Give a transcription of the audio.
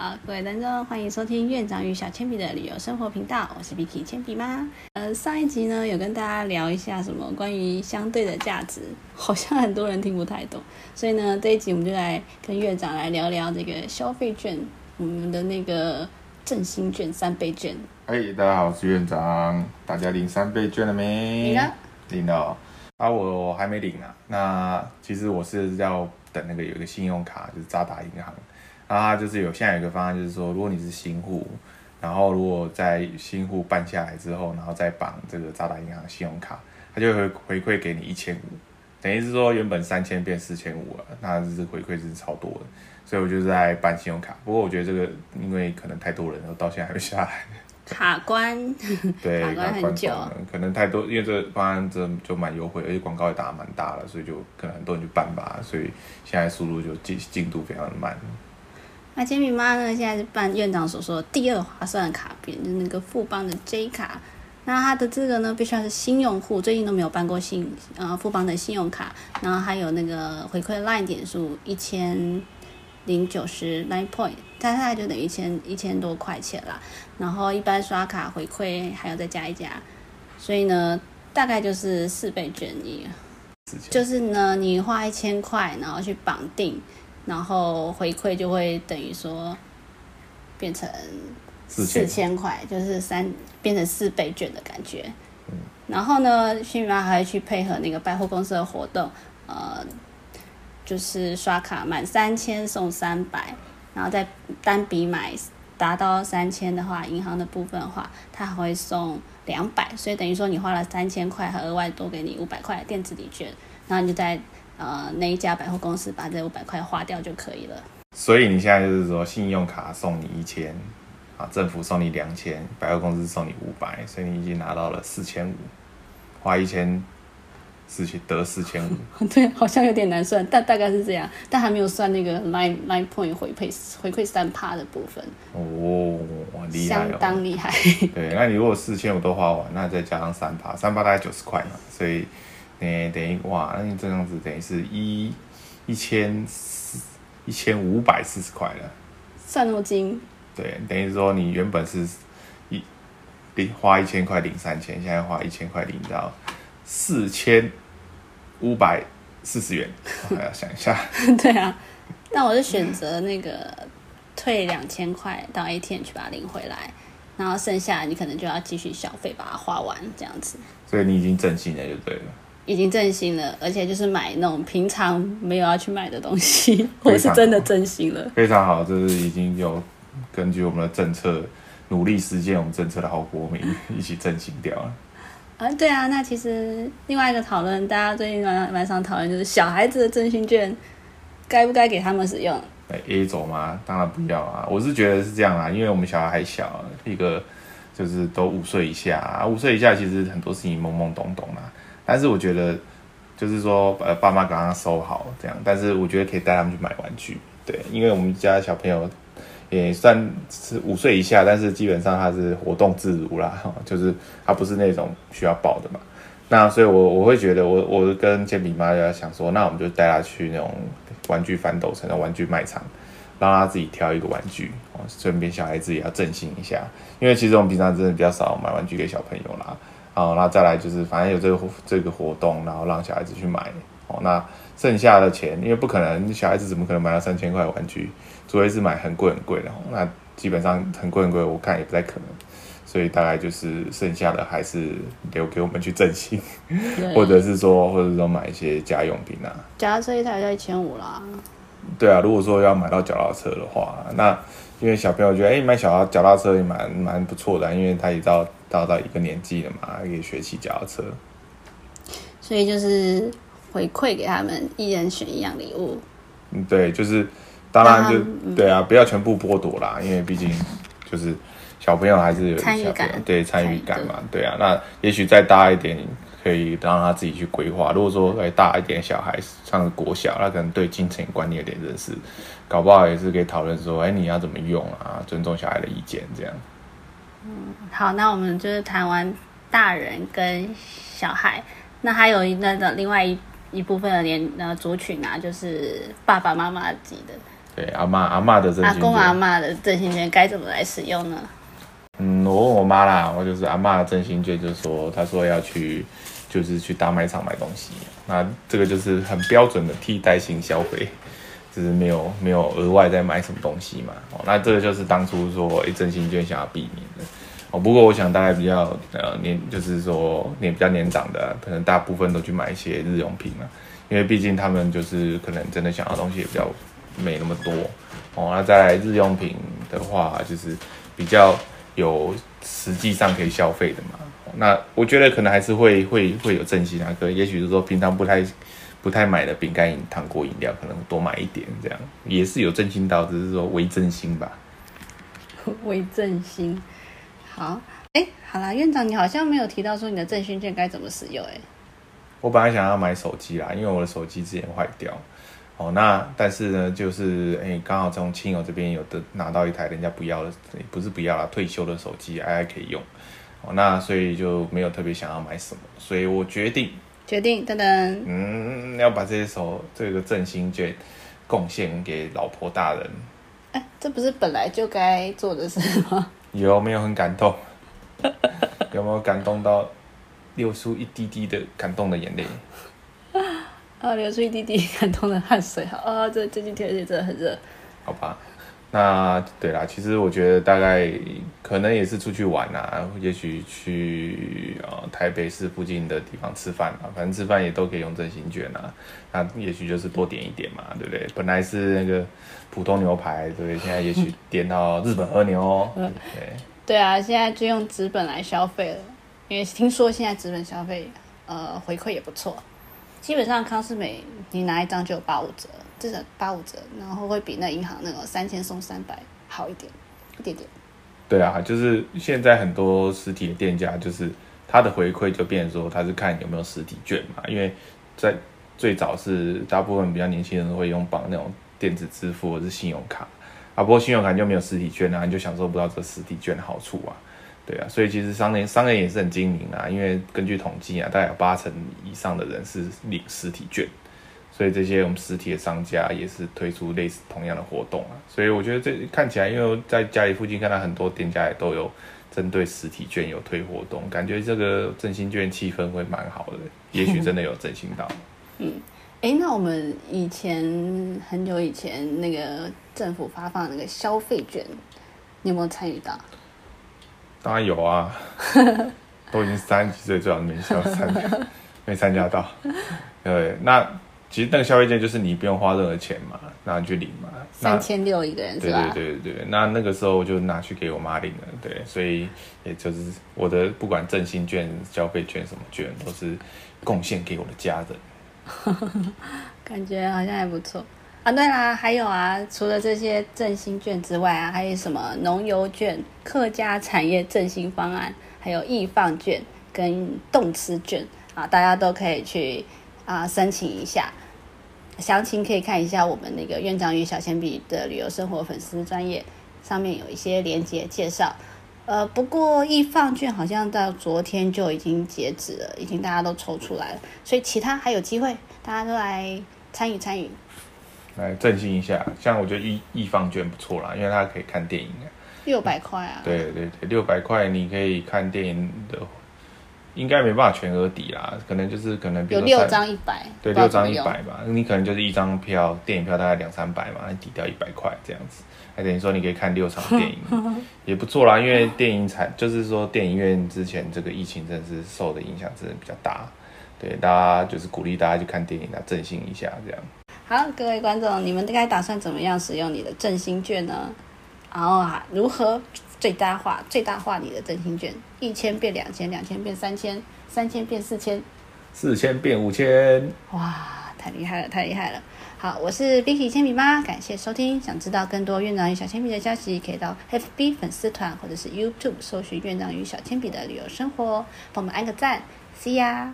好，各位观众，欢迎收听院长与小铅笔的旅游生活频道，我是 Vicky 铅笔妈。呃，上一集呢有跟大家聊一下什么关于相对的价值，好像很多人听不太懂，所以呢这一集我们就来跟院长来聊聊这个消费券，我们的那个振兴券、三倍券。哎，大家好，我是院长，大家领三倍券了没？领了，领了。啊，我还没领啊。那其实我是要等那个有一个信用卡，就是渣打银行。然后就是有现在有一个方案，就是说，如果你是新户，然后如果在新户办下来之后，然后再绑这个渣打银行信用卡，它就会回馈给你一千五，等于是说原本三千变四千五了，那这是回馈是超多的，所以我就在办信用卡。不过我觉得这个因为可能太多人，然后到现在还没下来。卡关，对，卡关很久，可能太多，因为这个方案这就蛮优惠，而且广告也打蛮大了，所以就可能很多人去办吧，所以现在速度就进进度非常的慢。那煎饼妈呢？现在是办院长所说的第二划算卡片，就是那个富邦的 J 卡。那它的这个呢，必须要是新用户，最近都没有办过信呃富邦的信用卡。然后还有那个回馈 Line 点数一千零九十 nine point，大概就等于一千一千多块钱啦。然后一般刷卡回馈还要再加一加，所以呢，大概就是四倍券一。就是呢，你花一千块，然后去绑定。然后回馈就会等于说变成四千块，就是三变成四倍券的感觉。然后呢，新米妈还会去配合那个百货公司的活动，呃，就是刷卡满三千送三百，然后再单笔买达到三千的话，银行的部分的话，它还会送两百，所以等于说你花了三千块，还额外多给你五百块电子礼券，然后你就在。呃，那一家百货公司把这五百块花掉就可以了。所以你现在就是说，信用卡送你一千，啊，政府送你两千，百货公司送你五百，所以你已经拿到了四千五，花一千，四千得四千五。对，好像有点难算，但大概是这样，但还没有算那个 nine nine point 回馈回馈三趴的部分。哦，厉害，相当厉害。对，那你如果四千五都花完，那再加上三趴，三趴大概九十块嘛，所以。诶，等于哇，那你这样子等于是一一千四一千五百四十块了，算那么精？对，等于说你原本是一零花一千块领三千，现在花一千块领到四千五百四十元，还要想一下。对啊，那我就选择那个退两千块到 ATM 去把它领回来，然后剩下你可能就要继续消费把它花完这样子。所以你已经振兴了，就对了。已经振兴了，而且就是买那种平常没有要去买的东西，我是真的振兴了。非常好，这是已经有根据我们的政策努力实践我们政策的好国民一起振兴掉了。啊，对啊，那其实另外一个讨论，大家最近蛮蛮常讨论，就是小孩子的振兴券该不该给他们使用？A 走吗？当然不要啊！我是觉得是这样啊，因为我们小孩还小，一个就是都五岁以下，五岁以下其实很多事情懵懵懂懂啊。但是我觉得，就是说，呃，爸妈刚刚收好这样，但是我觉得可以带他们去买玩具，对，因为我们家小朋友也算是五岁以下，但是基本上他是活动自如啦，就是他不是那种需要抱的嘛。那所以，我我会觉得，我我跟铅笔妈要想说，那我们就带他去那种玩具反斗城的玩具卖场，让他自己挑一个玩具，顺便小孩子也要振兴一下，因为其实我们平常真的比较少买玩具给小朋友啦。哦，那再来就是，反正有这个这个活动，然后让小孩子去买。哦，那剩下的钱，因为不可能，小孩子怎么可能买到三千块玩具？除非是买很贵很贵的。那基本上很贵很贵，我看也不太可能。所以大概就是剩下的还是留给我们去振兴，或者是说，或者说买一些家用品啊。脚踏车一台要一千五啦。对啊，如果说要买到脚踏车的话，那因为小朋友觉得，哎，买小脚踏车也蛮蛮不错的，因为他也到到到一个年纪了嘛，可以学骑脚踏车。所以就是回馈给他们，一人选一样礼物。嗯，对，就是当然就对啊，不要全部剥夺啦，因为毕竟就是小朋友还是有参与感，对参与感嘛，对啊，那也许再大一点。可以让他自己去规划。如果说再大一点小孩上国小，那可能对金钱观念有点认识，搞不好也是可以讨论说，哎，你要怎么用啊？尊重小孩的意见，这样。嗯，好，那我们就是谈完大人跟小孩，那还有那个另外一一部分的年呃族群啊，就是爸爸妈妈级的。对，阿妈阿妈的振兴阿公阿券，妈的振兴券该怎么来使用呢？嗯，我问我妈啦，我就是阿妈的振兴券，就是说她说要去就是去大卖场买东西，那这个就是很标准的替代性消费。就是没有没有额外再买什么东西嘛，哦，那这个就是当初说一振兴券想要避免的，哦，不过我想大概比较呃年，就是说年比较年长的，可能大部分都去买一些日用品嘛，因为毕竟他们就是可能真的想要东西也比较没那么多，哦，那在日用品的话，就是比较有实际上可以消费的嘛，那我觉得可能还是会会会有振兴啊，可也许是说平常不太。不太买的饼干、饮糖果、饮料，可能多买一点，这样也是有振兴到，只是说微振兴吧。为振兴。好，哎，好啦，院长，你好像没有提到说你的振兴券该怎么使用、哎，我本来想要买手机啦，因为我的手机之前坏掉，哦，那但是呢，就是哎，刚好从亲友这边有的拿到一台人家不要的，不是不要啦，退休的手机，哎可以用，哦，那所以就没有特别想要买什么，所以我决定，决定噔噔，嗯，要把这些手这个振兴券贡献给老婆大人，哎，这不是本来就该做的事吗？有没有很感动？有没有感动到流出一滴滴的感动的眼泪？啊，流出一滴滴感动的汗水。好啊，这最近天气真的很热。好吧，那对啦，其实我觉得大概可能也是出去玩啊，也许去呃台北市附近的地方吃饭啊，反正吃饭也都可以用振兴券啊。那也许就是多点一点嘛，对不对？本来是那个普通牛排，对不对？现在也许 点到日本和牛哦，对。对啊，现在就用纸本来消费了，因为听说现在纸本消费呃回馈也不错。基本上康士美你拿一张就有八五折，至少八五折，然后会比那银行那种三千送三百好一点，一点点。对啊，就是现在很多实体的店家，就是他的回馈就变成说，他是看有没有实体券嘛。因为在最早是大部分比较年轻人会用绑那种电子支付或是信用卡啊，不过信用卡就没有实体券啊，你就享受不到这实体券的好处啊。对啊，所以其实商人商人也是很精明啊，因为根据统计啊，大概有八成以上的人是领实体券，所以这些我们实体的商家也是推出类似同样的活动啊。所以我觉得这看起来，因为在家里附近看到很多店家也都有针对实体券有推活动，感觉这个振兴券气氛会蛮好的，也许真的有振兴到。嗯哎，那我们以前很久以前那个政府发放那个消费券，你有没有参与到？当然有啊，都已经三十几岁，最好没消参加，没参加到。对，那其实那个消费券就是你不用花任何钱嘛，那你去领嘛。那三千六一个人是对吧？对对对，那那个时候我就拿去给我妈领了，对，所以也就是我的不管振兴券、消费券什么券，都是贡献给我的家人。感觉好像还不错啊。对啦，还有啊，除了这些振兴券之外啊，还有什么农油券、客家产业振兴方案，还有易放券跟动词券啊，大家都可以去啊申请一下。详情可以看一下我们那个院长与小铅笔的旅游生活粉丝专业上面有一些连接介绍。呃，不过易放券好像到昨天就已经截止了，已经大家都抽出来了，所以其他还有机会，大家都来参与参与。来振兴一下，像我觉得易易放券不错啦，因为它可以看电影啊。六百块啊！对对对，六百块你可以看电影的，应该没办法全额抵啦，可能就是可能比有六张一百，对，六张一百吧，你可能就是一张票，电影票大概两三百嘛，你抵掉一百块这样子，还等于说你可以看六场电影，也不错啦。因为电影产就是说电影院之前这个疫情真的是受的影响真的比较大，对，大家就是鼓励大家去看电影来振兴一下这样。好，各位观众，你们大概打算怎么样使用你的振兴券呢？然后啊，如何最大化、最大化你的振兴券？一千变两千，两千变三千，三千变四千，四千变五千，哇，太厉害了，太厉害了！好，我是 Vicky 铅笔妈，感谢收听。想知道更多院长与小铅笔的消息，可以到 FB 粉丝团或者是 YouTube 搜寻院长与小铅笔的旅游生活，帮我们按个赞，See ya。